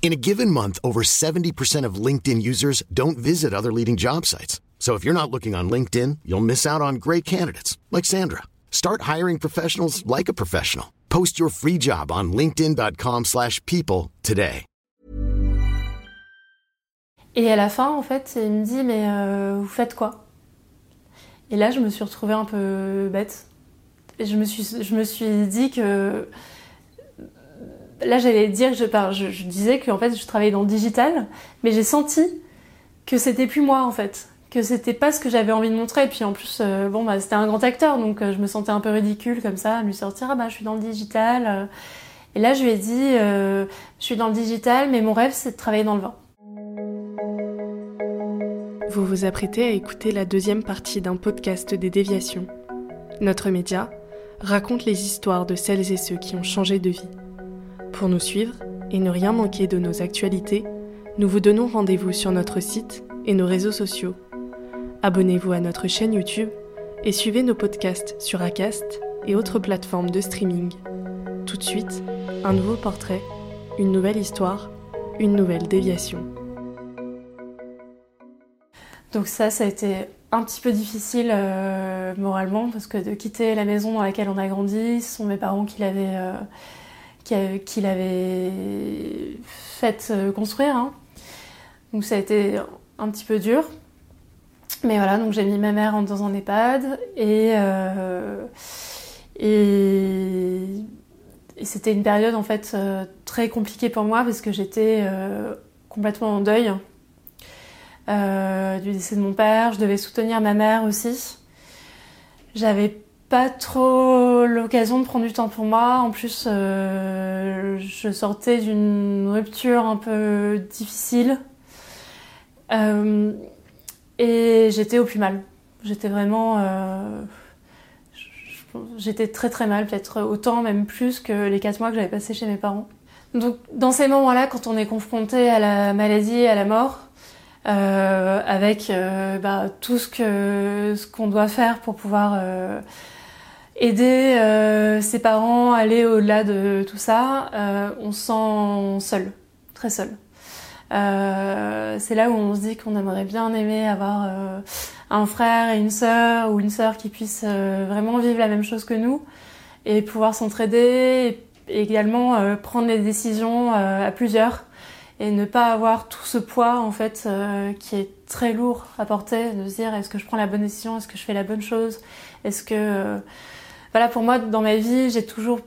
In a given month, over 70% of LinkedIn users don't visit other leading job sites. So if you're not looking on LinkedIn, you'll miss out on great candidates like Sandra. Start hiring professionals like a professional. Post your free job on linkedin.com/people today. Et à la fin, en fait, il me dit Mais euh, vous faites quoi? Et là, je me suis retrouvée un peu bête. Et je me suis, je me suis dit que. Là, j'allais dire que je, par- je, disais que en fait, je travaillais dans le digital, mais j'ai senti que c'était plus moi, en fait. Que c'était pas ce que j'avais envie de montrer. Et puis en plus, euh, bon, bah, c'était un grand acteur, donc euh, je me sentais un peu ridicule comme ça, à lui sortir Ah bah, je suis dans le digital. euh. Et là, je lui ai dit Je suis dans le digital, mais mon rêve, c'est de travailler dans le vin. Vous vous apprêtez à écouter la deuxième partie d'un podcast des déviations. Notre média raconte les histoires de celles et ceux qui ont changé de vie. Pour nous suivre et ne rien manquer de nos actualités, nous vous donnons rendez-vous sur notre site et nos réseaux sociaux. Abonnez-vous à notre chaîne YouTube et suivez nos podcasts sur Acast et autres plateformes de streaming. Tout de suite, un nouveau portrait, une nouvelle histoire, une nouvelle déviation. Donc ça, ça a été un petit peu difficile euh, moralement parce que de quitter la maison dans laquelle on a grandi, ce sont mes parents qui l'avaient euh, qui, a- qui l'avaient fait euh, construire. hein. Donc ça a été un petit peu dur. Mais voilà, donc j'ai mis ma mère dans un EHPAD et euh, et, c'était une période en fait euh, très compliquée pour moi parce que j'étais complètement en deuil du décès de mon père. Je devais soutenir ma mère aussi. J'avais pas trop l'occasion de prendre du temps pour moi. En plus, euh, je sortais d'une rupture un peu difficile. Euh, et j'étais au plus mal. J'étais vraiment... euh, J'étais très très mal, peut-être autant, même plus que les quatre mois que j'avais passés chez mes parents. Donc dans ces moments-là, quand on est confronté à la maladie et à la mort, avec bah, tout ce que ce qu'on doit faire pour pouvoir aider euh, ses parents, aller au-delà de tout ça, euh, on se sent seul, très seul. Euh, c'est là où on se dit qu'on aimerait bien aimer avoir euh, un frère et une sœur ou une sœur qui puissent euh, vraiment vivre la même chose que nous et pouvoir s'entraider et également euh, prendre les décisions à plusieurs et ne pas avoir tout ce poids en fait euh, qui est très lourd à porter, de se dire est-ce que je prends la bonne décision, est-ce que je fais la bonne chose, est-ce que euh, voilà pour moi dans ma vie j'ai toujours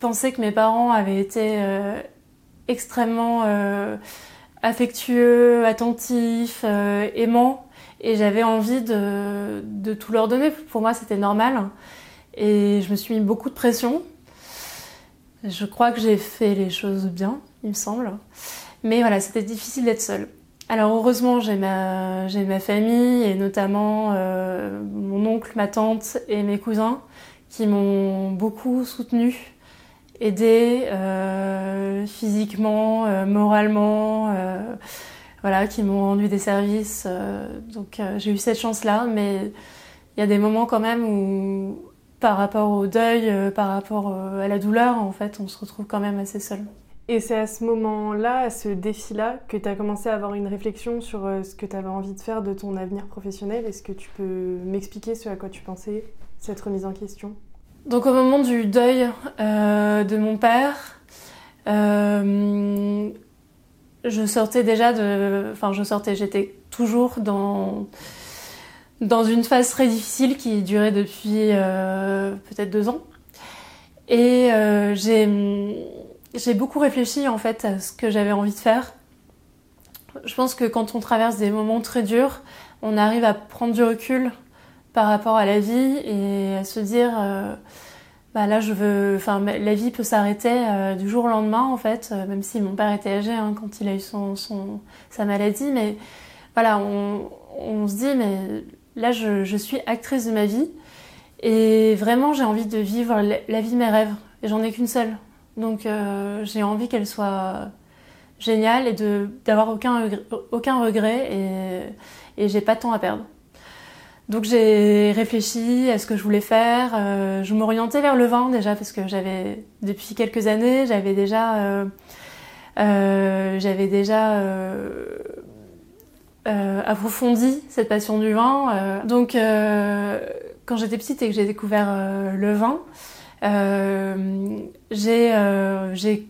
pensé que mes parents avaient été euh, extrêmement euh, affectueux, attentifs, euh, aimants et j'avais envie de, de tout leur donner. Pour moi c'était normal et je me suis mis beaucoup de pression. Je crois que j'ai fait les choses bien, il me semble. Mais voilà, c'était difficile d'être seule. Alors heureusement, j'ai ma, j'ai ma famille et notamment mon oncle, ma tante et mes cousins qui m'ont beaucoup soutenue, aidée euh, physiquement, euh, moralement, euh, voilà, qui m'ont rendu des services. donc j'ai eu cette chance-là, mais il y a des moments quand même où, par rapport au deuil, par rapport à la douleur, en fait, on se retrouve quand même assez seul. Et c'est à ce moment-là, à ce défi-là, que tu as commencé à avoir une réflexion sur ce que tu avais envie de faire de ton avenir professionnel. Est-ce que tu peux m'expliquer ce à quoi tu pensais, cette remise en question Donc au moment du deuil euh, de mon père, euh, je sortais déjà de... Enfin je sortais, j'étais toujours dans, dans une phase très difficile qui durait depuis euh, peut-être deux ans. Et j'ai beaucoup réfléchi en fait à ce que j'avais envie de faire. Je pense que quand on traverse des moments très durs, on arrive à prendre du recul par rapport à la vie et à se dire euh, bah là je veux, enfin la vie peut s'arrêter euh, du jour au lendemain en fait, euh, même si mon père était âgé hein, quand il a eu son, sa maladie, mais voilà, on, se dit mais là je, suis actrice de ma vie et vraiment j'ai envie de vivre la, vie de mes rêves et j'en ai qu'une seule, donc j'ai envie qu'elle soit géniale et de d'avoir aucun aucun regret et, et j'ai pas de temps à perdre. Donc j'ai réfléchi à ce que je voulais faire. Euh, je m'orientais vers le vin déjà parce que j'avais depuis quelques années j'avais déjà euh, euh, j'avais déjà euh, euh, approfondi cette passion du vin. Euh. donc quand j'étais petite et que j'ai découvert le vin, j'ai j'ai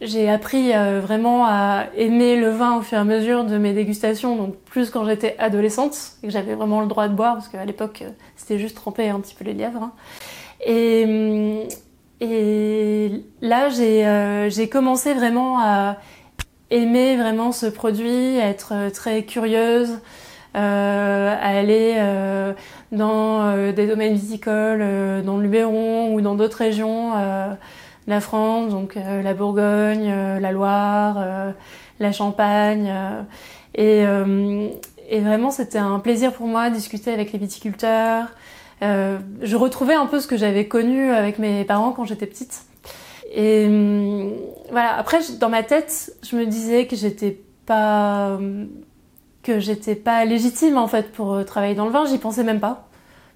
j'ai appris euh, vraiment à aimer le vin au fur et à mesure de mes dégustations, donc plus quand j'étais adolescente et que j'avais vraiment le droit de boire, parce qu'à l'époque euh, c'était juste tremper un petit peu les lièvres. Hein. Et, hum, et là j'ai euh, commencé vraiment à aimer vraiment ce produit, à être très curieuse, euh, à aller euh, dans des domaines viticoles, dans le Luberon ou dans d'autres régions la France, donc euh, la Bourgogne, euh, la Loire, euh, la Champagne. Et, vraiment, c'était un plaisir pour moi de discuter avec les viticulteurs. je retrouvais un peu ce que j'avais connu avec mes parents quand j'étais petite. Et voilà. Après, dans ma tête, je me disais que j'étais pas pas légitime en fait pour travailler dans le vin. J'y pensais même pas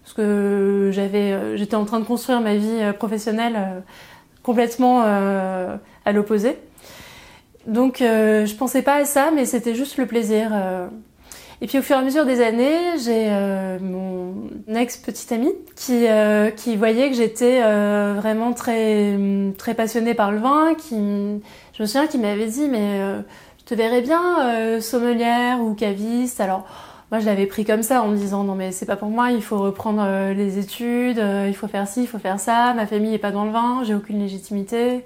parce que j'étais en train de construire ma vie professionnelle complètement euh, à l'opposé. Donc euh, je pensais pas à ça, mais c'était juste le plaisir. Euh. Et puis au fur et à mesure des années, j'ai mon ex petite amie qui qui voyait que j'étais vraiment très très passionnée par le vin, qui je me souviens qu'il m'avait dit mais je te verrais bien sommelière ou caviste. Alors moi, je l'avais pris comme ça en me disant non mais c'est pas pour moi, il faut reprendre euh, les études, euh, il faut faire ci, il faut faire ça. Ma famille est pas dans le vin, j'ai aucune légitimité.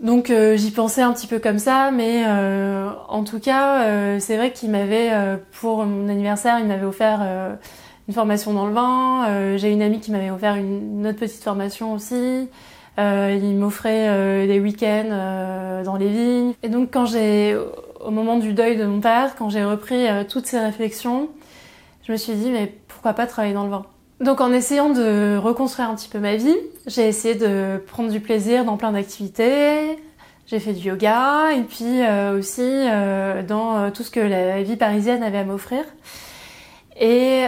Donc euh, j'y pensais un petit peu comme ça, mais en tout cas, c'est vrai qu'il m'avait pour mon anniversaire, il m'avait offert une formation dans le vin. j'ai une amie qui m'avait offert une, une, autre petite formation aussi. il m'offrait des week-ends dans les vignes. Et donc quand j'ai au moment du deuil de mon père, quand j'ai repris euh, toutes ces réflexions, je me suis dit, mais pourquoi pas travailler dans le vin? Donc en essayant de reconstruire un petit peu ma vie, j'ai essayé de prendre du plaisir dans plein d'activités. J'ai fait du yoga et puis euh, aussi euh, dans tout ce que la vie parisienne avait à m'offrir. Et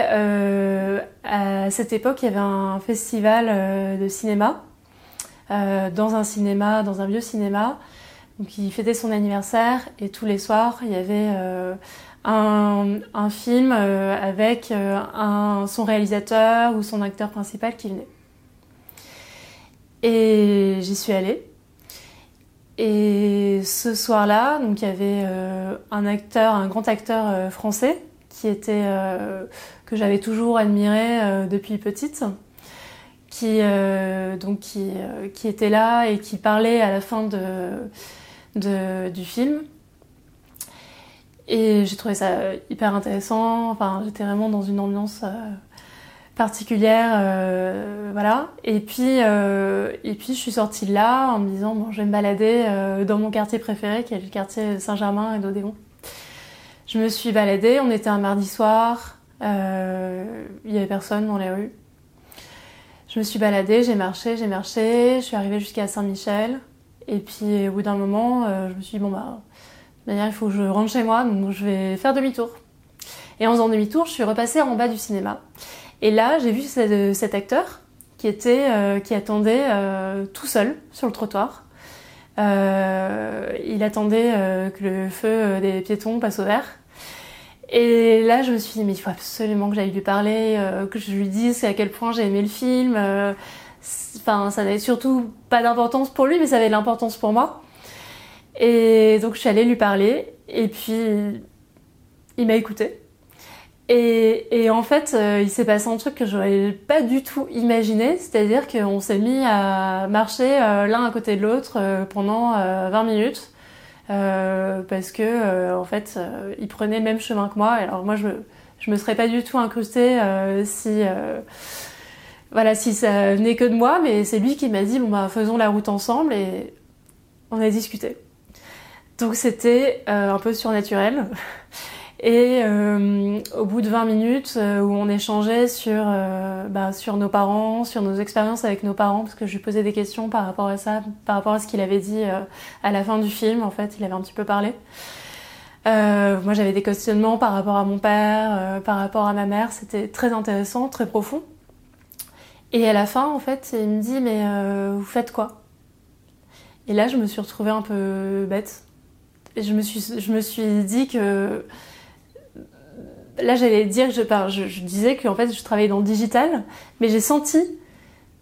à cette époque, il y avait un festival de cinéma dans un cinéma, dans un vieux cinéma, donc il fêtait son anniversaire et tous les soirs il y avait euh, un, film euh, avec euh, son réalisateur ou son acteur principal qui venait. Et j'y suis allée. Et ce soir-là, donc il y avait un acteur, un grand acteur français qui était que j'avais toujours admiré depuis petite, qui donc qui était là et qui parlait à la fin de du film. Et j'ai trouvé ça hyper intéressant. Enfin, j'étais vraiment dans une ambiance euh, particulière, euh, voilà. Et puis, euh, et puis, je suis sortie de là en me disant bon, je vais me balader dans mon quartier préféré, qui est le quartier Saint-Germain et d'Odéon. Je me suis baladée. On était un mardi soir. il y avait personne dans les rues. Je me suis baladée, j'ai marché, j'ai marché. Je suis arrivée jusqu'à Saint-Michel. Et puis au bout d'un moment, euh, je me suis dit, bon bah, il faut que je rentre chez moi, donc je vais faire demi-tour. Et en faisant demi-tour, je suis repassée en bas du cinéma. Et là, j'ai vu cet, acteur qui était, euh, qui attendait euh, tout seul sur le trottoir. il attendait que le feu des piétons passe au vert. Et là, je me suis dit, mais il faut absolument que j'aille lui parler, que je lui dise à quel point j'ai aimé le film Enfin, ça n'avait surtout pas d'importance pour lui, mais ça avait de l'importance pour moi. Et donc je suis allée lui parler, et puis il m'a écouté. Et, en fait, euh, il s'est passé un truc que j'aurais pas du tout imaginé, c'est-à-dire qu'on s'est mis à marcher euh, l'un à côté de l'autre euh, pendant 20 minutes, parce que en fait, il prenait le même chemin que moi. Alors moi, je je me serais pas du tout incrustée si voilà, si ça venait que de moi, mais c'est lui qui m'a dit bon bah faisons la route ensemble et on a discuté. Donc c'était euh, un peu surnaturel. Et euh, au bout de 20 minutes euh, où on échangeait sur, bah, sur nos parents, sur nos expériences avec nos parents, parce que je lui posais des questions par rapport à ça, par rapport à ce qu'il avait dit à la fin du film, en fait, il avait un petit peu parlé. moi j'avais des questionnements par rapport à mon père, par rapport à ma mère, c'était très intéressant, très profond. Et à la fin, en fait, il me dit Mais vous faites quoi? Et là, je me suis retrouvée un peu bête je me suis, je me suis dit que là j'allais dire que je, je, disais que en fait je travaillais dans le digital, mais j'ai senti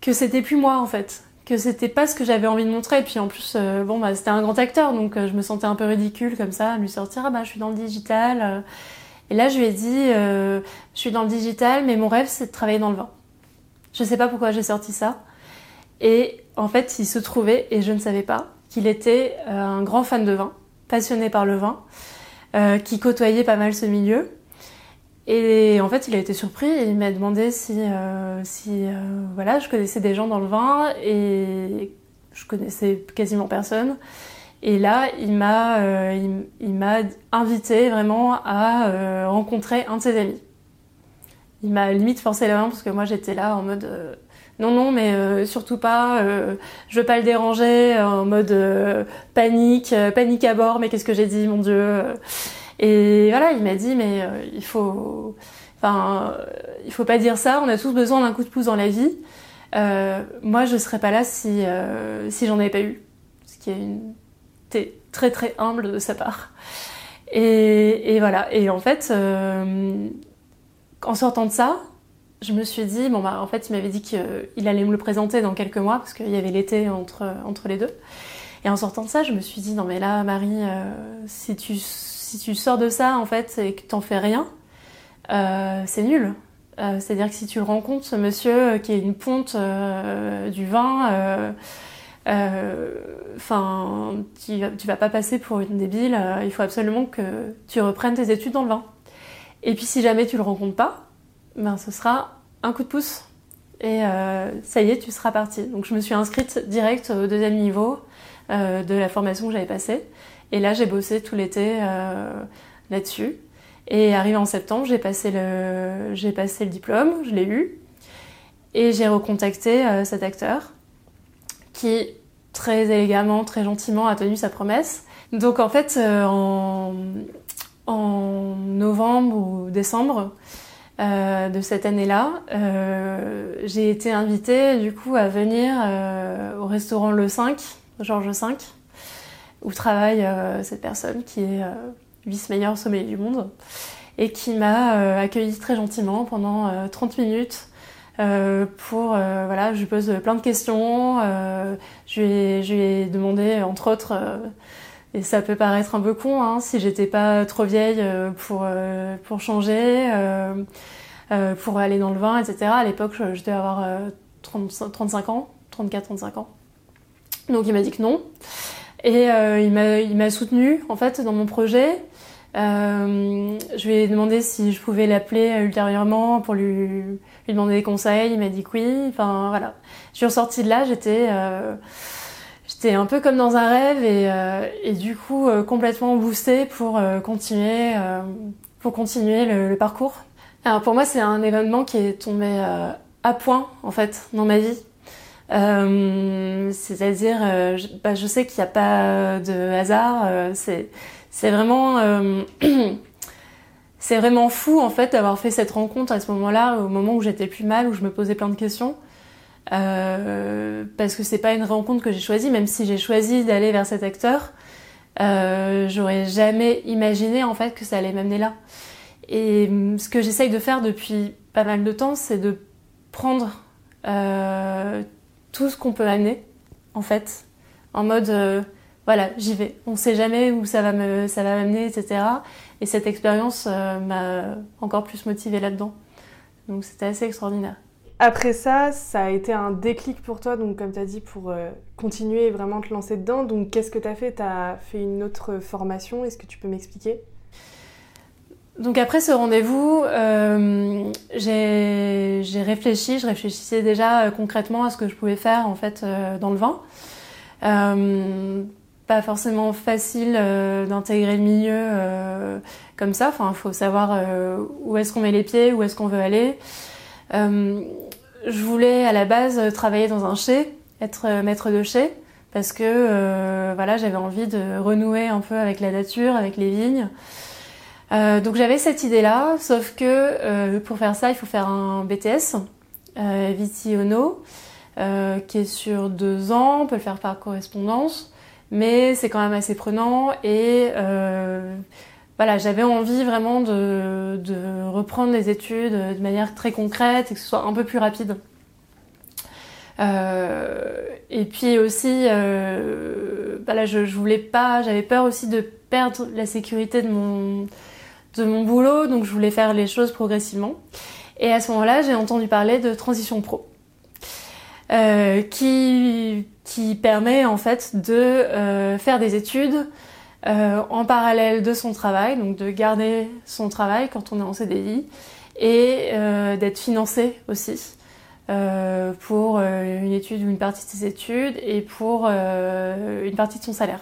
que c'était plus moi en fait, que c'était pas ce que j'avais envie de montrer. Et puis en plus, euh, bon bah c'était un grand acteur, donc euh, je me sentais un peu ridicule comme ça, à lui sortir ah bah je suis dans le digital. Euh. Et là je lui ai dit je suis dans le digital, mais mon rêve c'est de travailler dans le vin. Je sais pas pourquoi j'ai sorti ça. Et en fait, il se trouvait, et je ne savais pas, qu'il était un grand fan de vin passionné par le vin, euh, qui côtoyait pas mal ce milieu. Et en fait, il a été surpris et il m'a demandé si, euh, si euh, voilà, je connaissais des gens dans le vin et je connaissais quasiment personne. Et là, il m'a, il, m'a invité vraiment à rencontrer un de ses amis. Il m'a limite forcé la main parce que moi j'étais là en mode non, non, mais euh, surtout pas. Euh, je veux pas le déranger euh, en mode panique, panique à bord. Mais qu'est-ce que j'ai dit, mon Dieu Et voilà, il m'a dit, mais il faut, enfin, il faut pas dire ça. On a tous besoin d'un coup de pouce dans la vie. moi, je serais pas là si si j'en avais pas eu. Ce qui est une très très humble de sa part. Et, et voilà. Et en fait, en sortant de ça, je me suis dit, bon bah en fait il m'avait dit qu'il allait me le présenter dans quelques mois parce qu'il y avait l'été entre, entre les deux. Et en sortant de ça, je me suis dit, non mais là Marie, euh, si, tu, si tu sors de ça en fait et que t'en fais rien, euh, c'est nul. Euh, c'est-à-dire que si tu rencontres, ce monsieur qui est une ponte du vin, enfin, tu, tu vas pas passer pour une débile, il faut absolument que tu reprennes tes études dans le vin. Et puis si jamais tu le rencontres pas, ben, ce sera un coup de pouce et euh, ça y est, tu seras parti. Donc je me suis inscrite direct au deuxième niveau euh, de la formation que j'avais passée. Et là, j'ai bossé tout l'été euh, là-dessus. Et arrivé en septembre, j'ai passé j'ai passé le diplôme, je l'ai eu. Et j'ai recontacté cet acteur qui, très élégamment, très gentiment, a tenu sa promesse. Donc en fait, en, en novembre ou décembre, euh, de cette année-là, euh, j'ai été invitée du coup à venir euh, au restaurant Le 5, Georges V, où travaille cette personne qui est vice-meilleur sommelier du monde et qui m'a accueilli très gentiment pendant 30 minutes pour voilà je lui pose plein de questions je lui, ai, je, lui ai, demandé entre autres et ça peut paraître un peu con hein, si j'étais pas trop vieille euh, pour, euh, pour changer, euh, pour aller dans le vin, etc. À l'époque, je, devais avoir 35 ans, 34-35 ans. Donc il m'a dit que non. Et il m'a soutenu en fait dans mon projet. je lui ai demandé si je pouvais l'appeler ultérieurement pour lui, lui, demander des conseils. Il m'a dit que oui. Enfin voilà. Je suis ressortie de là, j'étais J'étais un peu comme dans un rêve et, euh, du coup euh, complètement boostée pour euh, continuer, pour continuer le, parcours. Pour moi c'est un événement qui est tombé à point en fait dans ma vie. C'est-à-dire, je, bah, je, sais qu'il n'y a pas de hasard. c'est vraiment c'est vraiment fou en fait d'avoir fait cette rencontre à ce moment-là, au moment où j'étais plus mal, où je me posais plein de questions. Euh, parce que c'est pas une rencontre que j'ai choisie, même si j'ai choisi d'aller vers cet acteur, euh, j'aurais jamais imaginé en fait que ça allait m'amener là. Et hum, ce que j'essaye de faire depuis pas mal de temps, c'est de prendre euh, tout ce qu'on peut amener, en fait, en mode euh, voilà, j'y vais. On sait jamais où ça va me, ça va m'amener, etc. Et cette expérience euh, m'a encore plus motivée là-dedans. Donc c'était assez extraordinaire. Après ça, ça a été un déclic pour toi, donc comme tu as dit, pour euh, continuer et vraiment te lancer dedans. Donc qu'est-ce que tu as fait? Tu as fait une autre formation, est-ce que tu peux m'expliquer? Donc après ce rendez-vous, euh, j'ai réfléchi, je réfléchissais déjà euh, concrètement à ce que je pouvais faire en fait dans le vin. Pas forcément facile d'intégrer le milieu comme ça. Enfin, il faut savoir où est-ce qu'on met les pieds, où est-ce qu'on veut aller. Je voulais à la base travailler dans un chai, être maître de chai, parce que voilà, j'avais envie de renouer un peu avec la nature, avec les vignes. Euh, donc j'avais cette idée-là, sauf que euh, pour faire ça, il faut faire un BTS, euh, Vitiono, euh, qui est sur deux ans, on peut le faire par correspondance, mais c'est quand même assez prenant et euh, voilà, j'avais envie vraiment de, reprendre les études de manière très concrète et que ce soit un peu plus rapide. et puis aussi, voilà, je, je voulais pas, j'avais peur aussi de perdre la sécurité de mon de mon boulot, donc je voulais faire les choses progressivement. Et à ce moment-là, j'ai entendu parler de transition pro, euh, qui, qui permet en fait de euh, faire des études euh, en parallèle de son travail, donc de garder son travail quand on est en CDI, et d'être financé aussi pour une étude ou une partie de ses études et pour une partie de son salaire.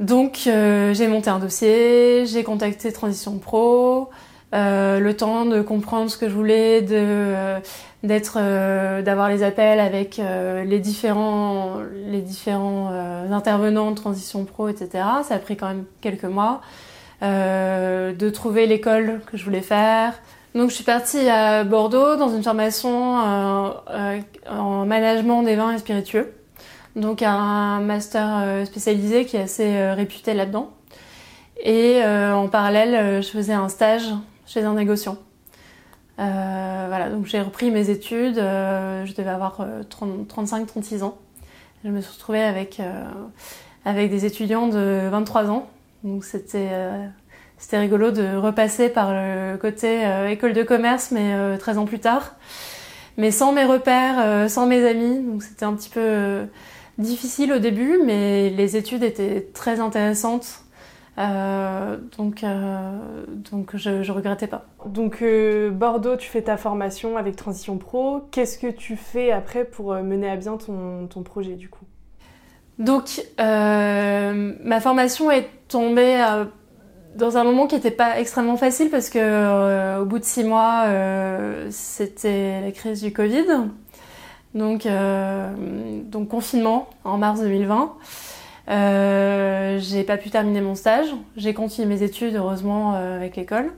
Donc euh, j'ai monté un dossier, j'ai contacté Transition Pro, euh, le temps de comprendre ce que je voulais, de euh, d'être, d'avoir les appels avec les différents les différents intervenants de Transition Pro, etc. Ça a pris quand même quelques mois de trouver l'école que je voulais faire. Donc je suis partie à Bordeaux dans une formation en management des vins et spiritueux donc un master euh, spécialisé qui est assez euh, réputé là-dedans. Et euh, en parallèle, je faisais un stage chez un négociant. voilà, donc j'ai repris mes études, je devais avoir 35-36 ans. Je me suis retrouvée avec, avec des étudiants de 23 ans. Donc c'était c'était rigolo de repasser par le côté école de commerce, mais 13 ans plus tard. Mais sans mes repères, sans mes amis. Donc c'était un petit peu difficile au début, mais les études étaient très intéressantes. Euh, donc, euh, je, regrettais pas. Donc euh, Bordeaux, tu fais ta formation avec Transition Pro. Qu'est-ce que tu fais après pour mener à bien ton, ton projet du coup? Donc ma formation est tombée dans un moment qui n'était pas extrêmement facile parce que au bout de six mois, c'était la crise du Covid. Donc, donc confinement en mars 2020. Euh, j'ai pas pu terminer mon stage. J'ai continué mes études heureusement euh, avec l'école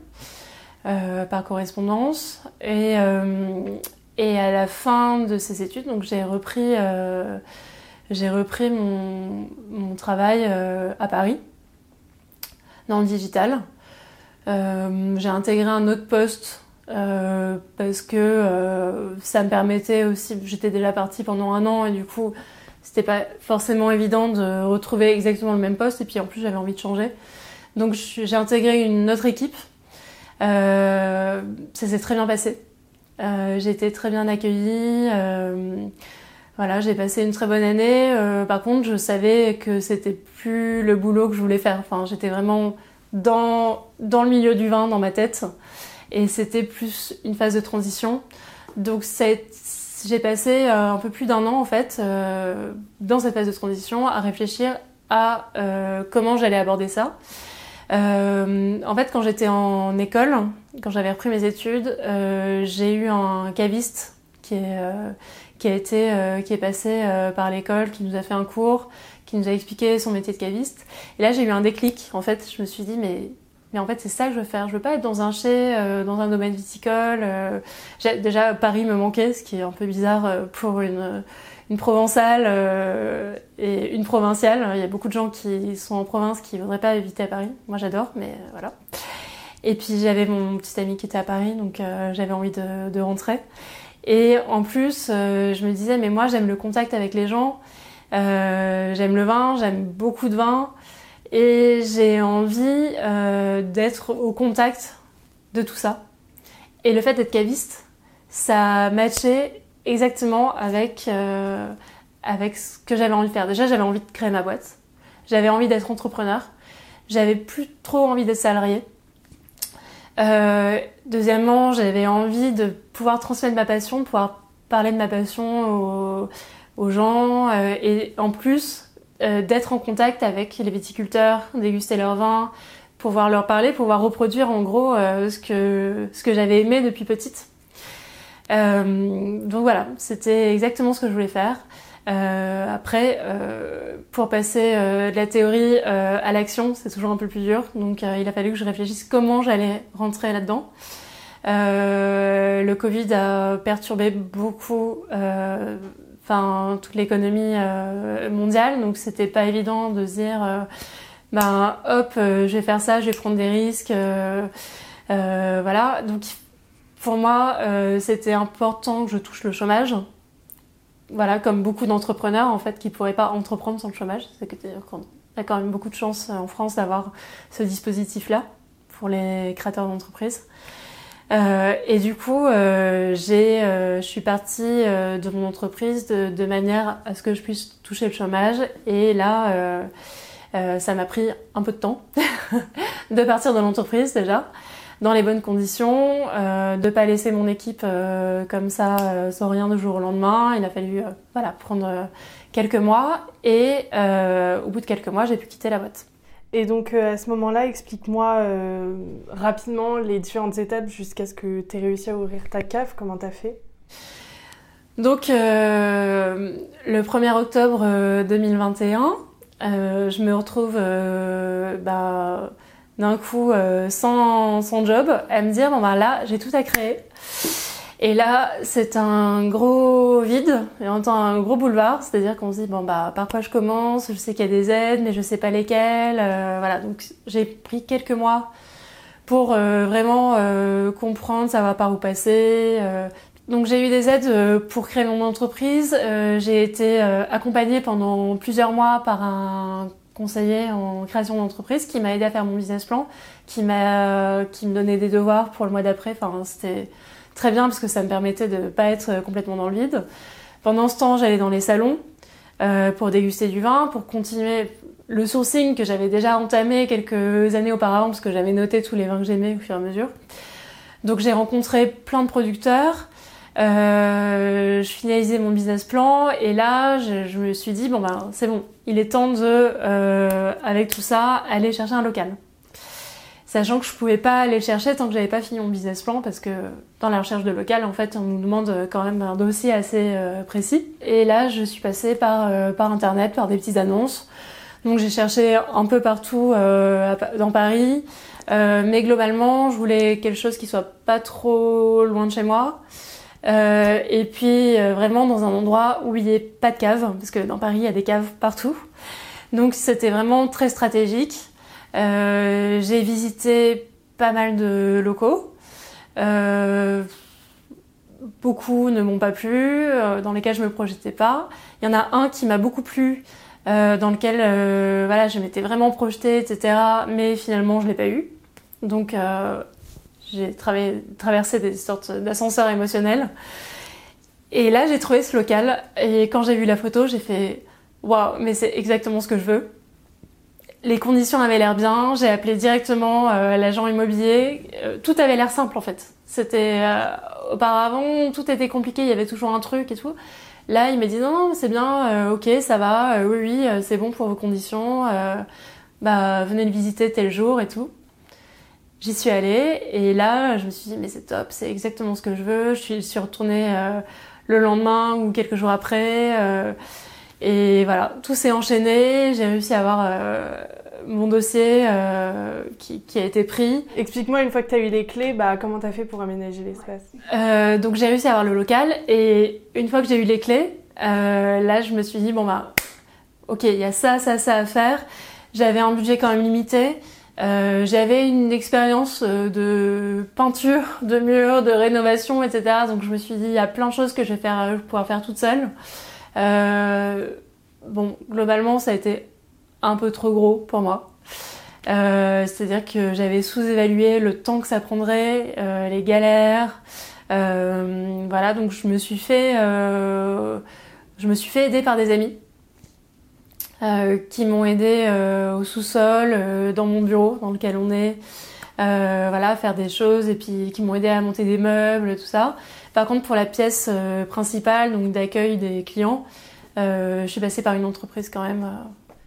euh, par correspondance et à la fin de ces études, j'ai repris repris mon, travail à Paris dans le digital. j'ai intégré un autre poste parce que ça me permettait aussi, j'étais déjà partie pendant un an et du coup c'était pas forcément évident de retrouver exactement le même poste et puis en plus j'avais envie de changer. Donc j'ai intégré une autre équipe. Euh, ça s'est très bien passé. Euh, j'ai été très bien accueillie. Euh, voilà, j'ai passé une très bonne année. par contre, je savais que c'était plus le boulot que je voulais faire. Enfin, j'étais vraiment dans dans le milieu du vin dans ma tête et c'était plus une phase de transition. Donc j'ai passé euh, un peu plus d'un an en fait euh, dans cette phase de transition à réfléchir à euh, comment j'allais aborder ça. en fait, quand j'étais en école, quand j'avais repris mes études, j'ai eu un caviste a été qui est passé par l'école, qui nous a fait un cours, qui nous a expliqué son métier de caviste. Et là, j'ai eu un déclic. En fait, je me suis dit mais mais en fait, c'est ça que je veux faire. Je veux pas être dans un chai, euh, dans un domaine viticole. Euh. Déjà, Paris me manquait, ce qui est un peu bizarre euh, pour une, une provençale et une provinciale. Il y a beaucoup de gens qui sont en province qui voudraient pas habiter à Paris. Moi, j'adore, mais voilà. Et puis, j'avais mon petit ami qui était à Paris, donc j'avais envie de, de, rentrer. Et en plus, je me disais, mais moi, j'aime le contact avec les gens. j'aime le vin, j'aime beaucoup de vin. Et j'ai envie euh, d'être au contact de tout ça. Et le fait d'être caviste, ça matchait exactement avec, euh, avec ce que j'avais envie de faire. Déjà, j'avais envie de créer ma boîte. J'avais envie d'être entrepreneur. j'avais plus trop envie d'être salariée. Euh, deuxièmement, j'avais envie de pouvoir transmettre ma passion, pouvoir parler de ma passion aux, gens et en plus euh, d'être en contact avec les viticulteurs, déguster leur vin, pouvoir leur parler, pouvoir reproduire en gros ce que, ce que j'avais aimé depuis petite. donc voilà, c'était exactement ce que je voulais faire. Euh, après, euh, pour passer euh, de la théorie à l'action, c'est toujours un peu plus dur. Donc, il a fallu que je réfléchisse comment j'allais rentrer là-dedans. le Covid a perturbé beaucoup, toute l'économie mondiale. Donc, c'était pas évident de se dire, ben hop, je vais faire ça, je vais prendre des risques. voilà. Donc, pour moi, c'était important que je touche le chômage voilà, comme beaucoup d'entrepreneurs en fait qui pourraient pas entreprendre sans le chômage. C'est que on a quand même beaucoup de chance euh, en France d'avoir ce dispositif-là pour les créateurs d'entreprises. Euh, et du coup, euh, j'ai, je suis partie de mon entreprise de, manière à ce que je puisse toucher le chômage. Et là, ça m'a pris un peu de temps de partir de l'entreprise déjà dans les bonnes conditions, euh, de pas laisser mon équipe euh, comme ça euh, sans rien de jour au lendemain. Il a fallu euh, voilà prendre quelques mois et au bout de quelques mois, j'ai pu quitter la boîte. Et donc à ce moment-là, explique-moi rapidement les différentes étapes jusqu'à ce que tu aies réussi à ouvrir ta cave. Comment tu as fait? Donc le 1er octobre 2021, je me retrouve bah, d'un coup euh, sans, sans, job, à me dire bon ben là j'ai tout à créer. Et là c'est un gros vide et on entend un gros boulevard, c'est-à-dire qu'on se dit bon bah par quoi je commence, je sais qu'il y a des aides mais je sais pas lesquelles, euh, voilà donc j'ai pris quelques mois pour euh, vraiment comprendre ça va par où passer. donc j'ai eu des aides pour créer mon entreprise. j'ai été accompagnée pendant plusieurs mois par un conseiller en création d'entreprise qui m'a aidé à faire mon business plan, qui m'a qui me donnait des devoirs pour le mois d'après. Enfin, c'était très bien parce que ça me permettait de pas être complètement dans le vide. Pendant ce temps, j'allais dans les salons euh, pour déguster du vin, pour continuer le sourcing que j'avais déjà entamé quelques années auparavant parce que j'avais noté tous les vins que j'aimais au fur et à mesure. Donc j'ai rencontré plein de producteurs. Euh, je finalisais mon business plan et là, je, me suis dit bon ben c'est bon, il est temps de, euh, avec tout ça, aller chercher un local. Sachant que je pouvais pas aller le chercher tant que j'avais pas fini mon business plan parce que dans la recherche de local, en fait, on nous demande quand même un dossier assez euh, précis. Et là, je suis passée par, euh, par internet, par des petites annonces. Donc j'ai cherché un peu partout euh, dans Paris, euh, mais globalement, je voulais quelque chose qui soit pas trop loin de chez moi. Euh, et puis euh, vraiment dans un endroit où il n'y ait pas de cave, parce que dans Paris il y a des caves partout. Donc c'était vraiment très stratégique. Euh, j'ai visité pas mal de locaux. Euh, beaucoup ne m'ont pas plu, euh, dans lesquels je me projetais pas. Il y en a un qui m'a beaucoup plu, dans lequel voilà je m'étais vraiment projetée, etc. Mais finalement je l'ai pas eu. Donc j'ai traversé des sortes d'ascenseurs émotionnels. Et là, j'ai trouvé ce local. Et quand j'ai vu la photo, j'ai fait waouh, mais c'est exactement ce que je veux. Les conditions avaient l'air bien. J'ai appelé directement euh, l'agent immobilier. Euh, tout avait l'air simple en fait. C'était euh, auparavant, tout était compliqué. Il y avait toujours un truc et tout. Là, il m'a dit non, non c'est bien, ok, ça va, oui, oui, c'est bon pour vos conditions. bah, venez le visiter tel jour et tout. J'y suis allée et là, je me suis dit, mais c'est top, c'est exactement ce que je veux. Je suis, retournée euh, le lendemain ou quelques jours après. Euh, et voilà, tout s'est enchaîné. J'ai réussi à avoir euh, mon dossier qui, qui, a été pris. Explique-moi, une fois que tu as eu les clés, bah, comment tu as fait pour aménager l'espace? Donc j'ai réussi à avoir le local et une fois que j'ai eu les clés, là, je me suis dit, bon bah, ok, il y a ça, ça, ça à faire. J'avais un budget quand même limité. Euh, j'avais une expérience euh, de peinture, de murs, de rénovation, etc. Donc je me suis dit, il y a plein de choses que je vais faire, euh, pouvoir faire toute seule. Euh, bon, globalement, ça a été un peu trop gros pour moi. Euh, C'est-à-dire que j'avais sous-évalué le temps que ça prendrait, les galères. voilà, donc je me suis fait, je me suis fait aider par des amis qui m'ont aidé au sous-sol, dans mon bureau dans lequel on est, voilà, faire des choses et puis qui m'ont aidé à monter des meubles, tout ça. Par contre, pour la pièce principale, donc d'accueil des clients, je suis passée par une entreprise quand même.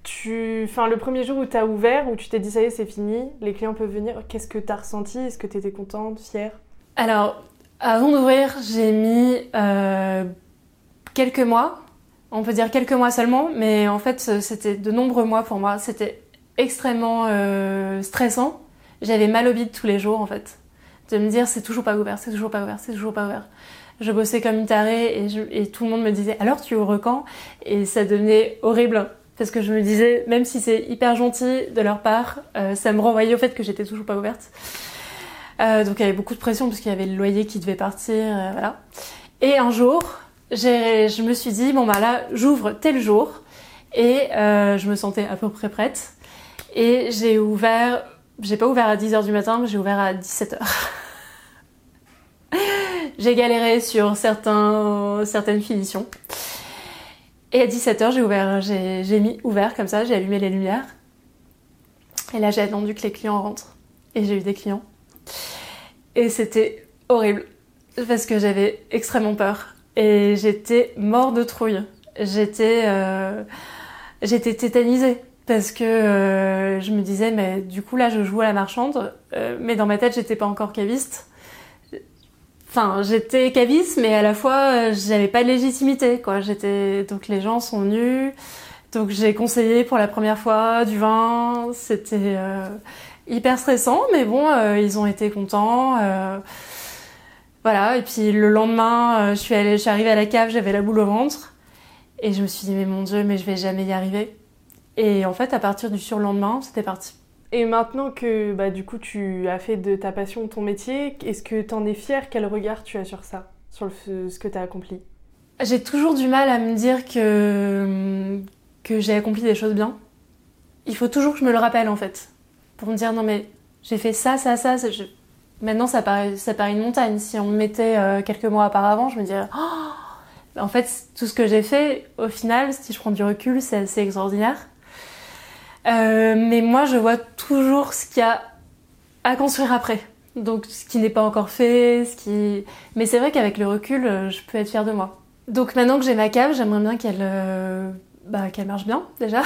Tu... Enfin, le premier jour où tu as ouvert, où tu t'es dit ça y est, c'est fini, les clients peuvent venir, qu'est-ce que tu as ressenti? Est-ce que tu étais contente, fière? Alors, avant d'ouvrir, j'ai mis euh, quelques mois, on peut dire quelques mois seulement, mais en fait, c'était de nombreux mois pour moi. C'était extrêmement euh, stressant. J'avais mal au bide tous les jours, en fait. De me dire, c'est toujours pas ouvert, c'est toujours pas ouvert, c'est toujours pas ouvert. Je bossais comme une tarée et, et tout le monde me disait, alors tu ouvres quand Et ça devenait horrible parce que je me disais, même si c'est hyper gentil de leur part, euh, ça me renvoyait au fait que j'étais toujours pas ouverte. Euh, donc il y avait beaucoup de pression parce qu'il y avait le loyer qui devait partir, euh, voilà. Et un jour, je me suis dit, bon bah là, j'ouvre tel jour, et je me sentais à peu près prête. Et j'ai ouvert, j'ai pas ouvert à 10h du matin, mais j'ai ouvert à 17h. j'ai galéré sur certaines finitions. Et à 17h, j'ai j'ai mis ouvert comme ça, j'ai allumé les lumières. Et là, j'ai attendu que les clients rentrent. Et j'ai eu des clients. Et c'était horrible. Parce que j'avais extrêmement peur. Et j'étais mort de trouille. J'étais, euh, j'étais tétanisée. Parce que euh, je me disais, mais du coup, là, je joue à la marchande. Euh, mais dans ma tête, j'étais pas encore caviste. Enfin, j'étais caviste, mais à la fois, euh, j'avais pas de légitimité, quoi. J'étais donc les gens sont venus, donc j'ai conseillé pour la première fois du vin. C'était euh, hyper stressant, mais bon, euh, ils ont été contents. voilà. Et puis le lendemain, je suis allée, je suis arrivée à la cave, j'avais la boule au ventre, et je me suis dit mais mon dieu, mais je vais jamais y arriver. Et en fait, à partir du surlendemain, c'était parti. Et maintenant que bah, du coup tu as fait de ta passion ton métier, est-ce que tu en es fière? Quel regard tu as sur ça, sur ce que tu as accompli? J'ai toujours du mal à me dire que, que j'ai accompli des choses bien. Il faut toujours que je me le rappelle en fait. Pour me dire non mais j'ai fait ça, ça, ça. Maintenant ça paraît, ça paraît une montagne. Si on me mettait euh, quelques mois auparavant, je me dirais oh en fait tout ce que j'ai fait, au final, si je prends du recul, c'est assez extraordinaire. Euh, mais moi, je vois toujours ce qu'il y a à construire après. Donc, ce qui n'est pas encore fait, ce qui. Mais c'est vrai qu'avec le recul, euh, je peux être fière de moi. Donc, maintenant que j'ai ma cave, j'aimerais bien qu'elle euh, bah, qu'elle marche bien, déjà.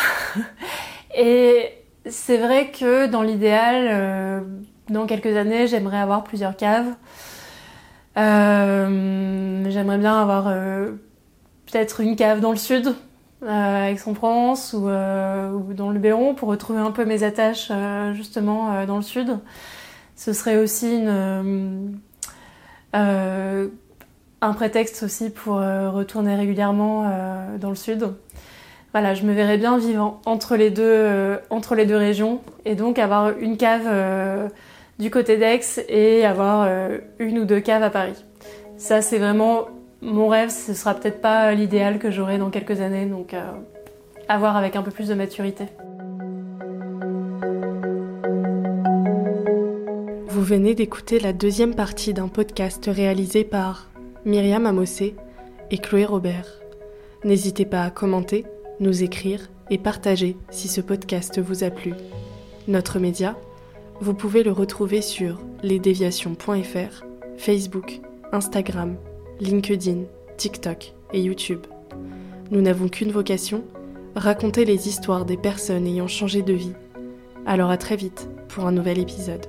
Et c'est vrai que dans l'idéal, dans quelques années, j'aimerais avoir plusieurs caves. j'aimerais bien avoir peut-être une cave dans le sud, euh, Aix-en-Provence ou, euh, ou, dans le Béron pour retrouver un peu mes attaches euh, justement dans le sud. Ce serait aussi un prétexte aussi pour retourner régulièrement dans le sud. Voilà, je me verrais bien vivant entre les deux, entre les deux régions et donc avoir une cave du côté d'Aix et avoir une ou deux caves à Paris. Ça, c'est vraiment mon rêve, ce sera peut-être pas l'idéal que j'aurai dans quelques années, donc euh, à voir avec un peu plus de maturité. Vous venez d'écouter la deuxième partie d'un podcast réalisé par Myriam Amosé et Chloé Robert. N'hésitez pas à commenter, nous écrire et partager si ce podcast vous a plu. Notre média, vous pouvez le retrouver sur lesdéviations.fr, Facebook, Instagram LinkedIn, TikTok et YouTube. Nous n'avons qu'une vocation, raconter les histoires des personnes ayant changé de vie. Alors à très vite pour un nouvel épisode.